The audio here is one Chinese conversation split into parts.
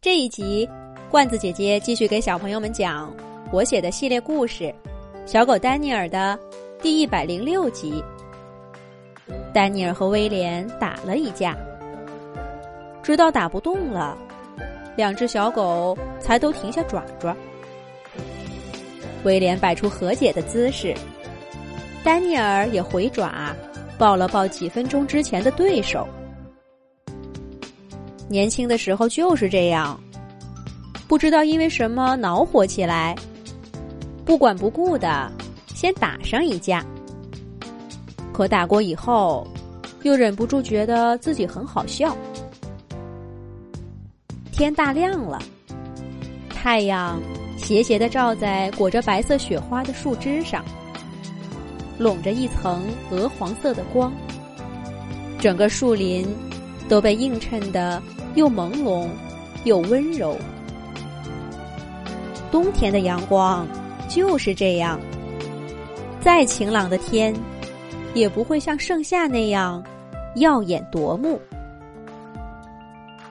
这一集，罐子姐姐继续给小朋友们讲我写的系列故事《小狗丹尼尔》的第一百零六集。丹尼尔和威廉打了一架，直到打不动了，两只小狗才都停下爪爪。威廉摆出和解的姿势，丹尼尔也回爪，抱了抱几分钟之前的对手。年轻的时候就是这样，不知道因为什么恼火起来，不管不顾的先打上一架。可打过以后，又忍不住觉得自己很好笑。天大亮了，太阳斜斜的照在裹着白色雪花的树枝上，笼着一层鹅黄色的光，整个树林都被映衬的。又朦胧，又温柔。冬天的阳光就是这样，再晴朗的天，也不会像盛夏那样耀眼夺目。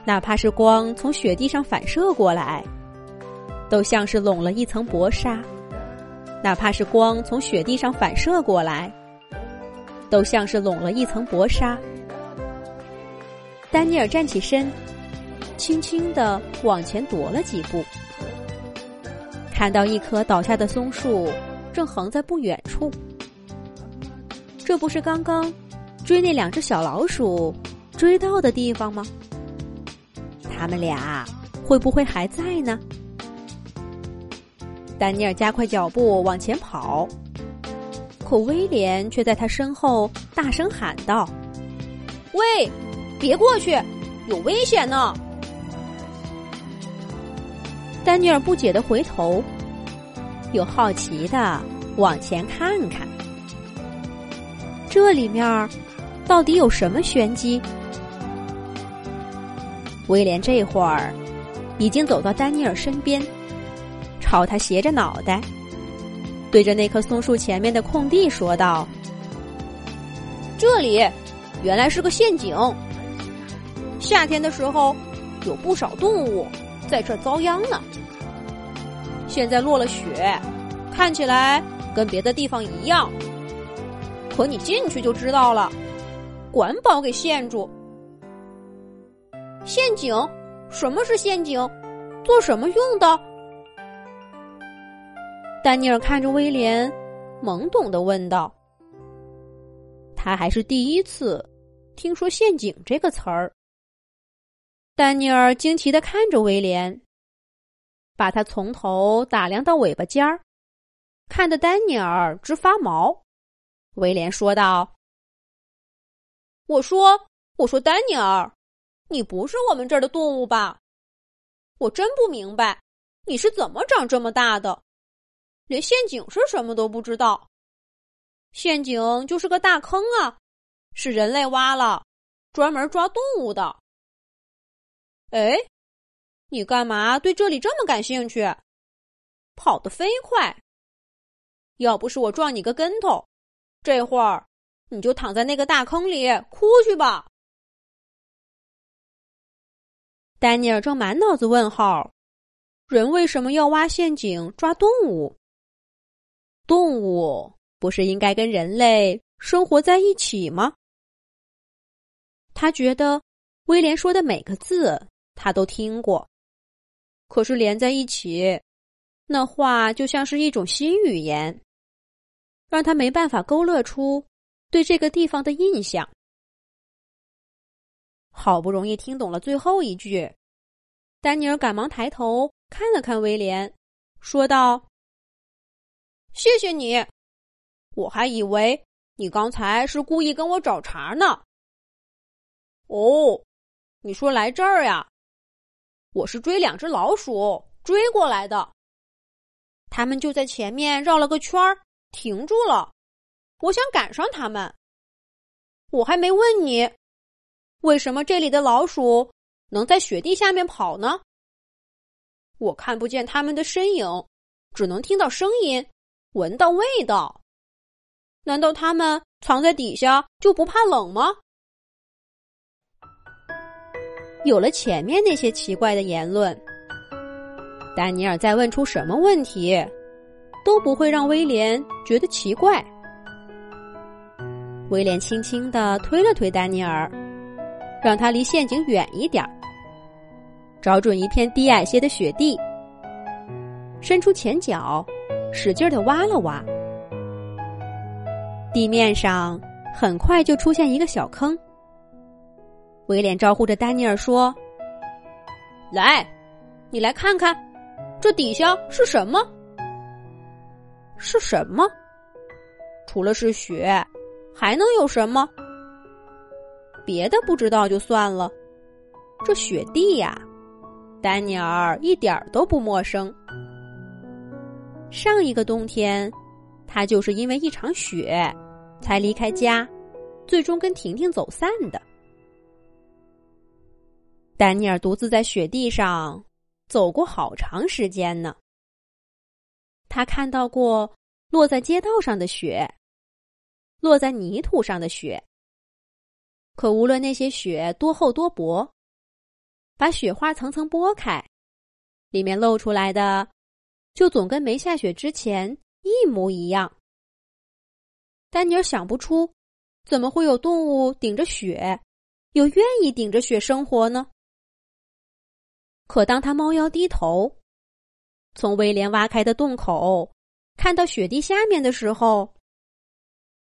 哪怕是光从雪地上反射过来，都像是拢了一层薄纱；哪怕是光从雪地上反射过来，都像是拢了一层薄纱。丹尼尔站起身。轻轻的往前踱了几步，看到一棵倒下的松树正横在不远处。这不是刚刚追那两只小老鼠追到的地方吗？他们俩会不会还在呢？丹尼尔加快脚步往前跑，可威廉却在他身后大声喊道：“喂，别过去，有危险呢！”丹尼尔不解的回头，又好奇的往前看看，这里面到底有什么玄机？威廉这会儿已经走到丹尼尔身边，朝他斜着脑袋，对着那棵松树前面的空地说道：“这里原来是个陷阱。夏天的时候，有不少动物。”在这遭殃呢。现在落了雪，看起来跟别的地方一样。可你进去就知道了，管保给陷住。陷阱？什么是陷阱？做什么用的？丹尼尔看着威廉，懵懂的问道。他还是第一次听说“陷阱”这个词儿。丹尼尔惊奇的看着威廉，把他从头打量到尾巴尖儿，看得丹尼尔直发毛。威廉说道：“我说，我说，丹尼尔，你不是我们这儿的动物吧？我真不明白，你是怎么长这么大的，连陷阱是什么都不知道？陷阱就是个大坑啊，是人类挖了，专门抓动物的。”哎，你干嘛对这里这么感兴趣？跑得飞快！要不是我撞你个跟头，这会儿你就躺在那个大坑里哭去吧。丹尼尔正满脑子问号：人为什么要挖陷阱抓动物？动物不是应该跟人类生活在一起吗？他觉得威廉说的每个字。他都听过，可是连在一起，那话就像是一种新语言，让他没办法勾勒出对这个地方的印象。好不容易听懂了最后一句，丹尼尔赶忙抬头看了看威廉，说道：“谢谢你，我还以为你刚才是故意跟我找茬呢。”哦，你说来这儿呀？我是追两只老鼠追过来的，他们就在前面绕了个圈儿，停住了。我想赶上他们。我还没问你，为什么这里的老鼠能在雪地下面跑呢？我看不见他们的身影，只能听到声音，闻到味道。难道他们藏在底下就不怕冷吗？有了前面那些奇怪的言论，丹尼尔再问出什么问题，都不会让威廉觉得奇怪。威廉轻轻的推了推丹尼尔，让他离陷阱远一点，找准一片低矮些的雪地，伸出前脚，使劲的挖了挖，地面上很快就出现一个小坑。威廉招呼着丹尼尔说：“来，你来看看，这底下是什么？是什么？除了是雪。”还能有什么？别的不知道就算了，这雪地呀，丹尼尔一点都不陌生。上一个冬天，他就是因为一场雪才离开家，最终跟婷婷走散的。丹尼尔独自在雪地上走过好长时间呢。他看到过落在街道上的雪。落在泥土上的雪，可无论那些雪多厚多薄，把雪花层层剥开，里面露出来的就总跟没下雪之前一模一样。丹尼尔想不出，怎么会有动物顶着雪，又愿意顶着雪生活呢？可当他猫腰低头，从威廉挖开的洞口看到雪地下面的时候，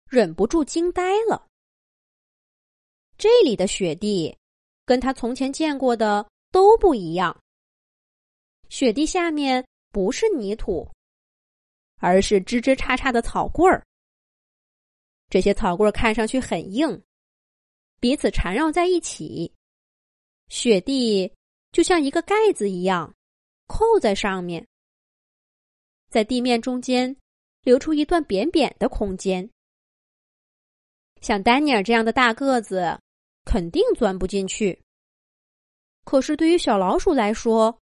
忍不住惊呆了。这里的雪地跟他从前见过的都不一样。雪地下面不是泥土，而是枝枝叉叉的草棍儿。这些草棍儿看上去很硬，彼此缠绕在一起，雪地就像一个盖子一样扣在上面，在地面中间留出一段扁扁的空间。像丹尼尔这样的大个子，肯定钻不进去。可是对于小老鼠来说，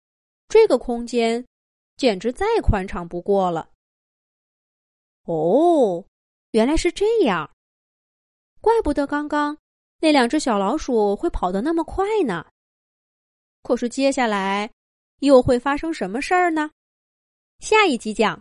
这个空间简直再宽敞不过了。哦，原来是这样，怪不得刚刚那两只小老鼠会跑得那么快呢。可是接下来又会发生什么事儿呢？下一集讲。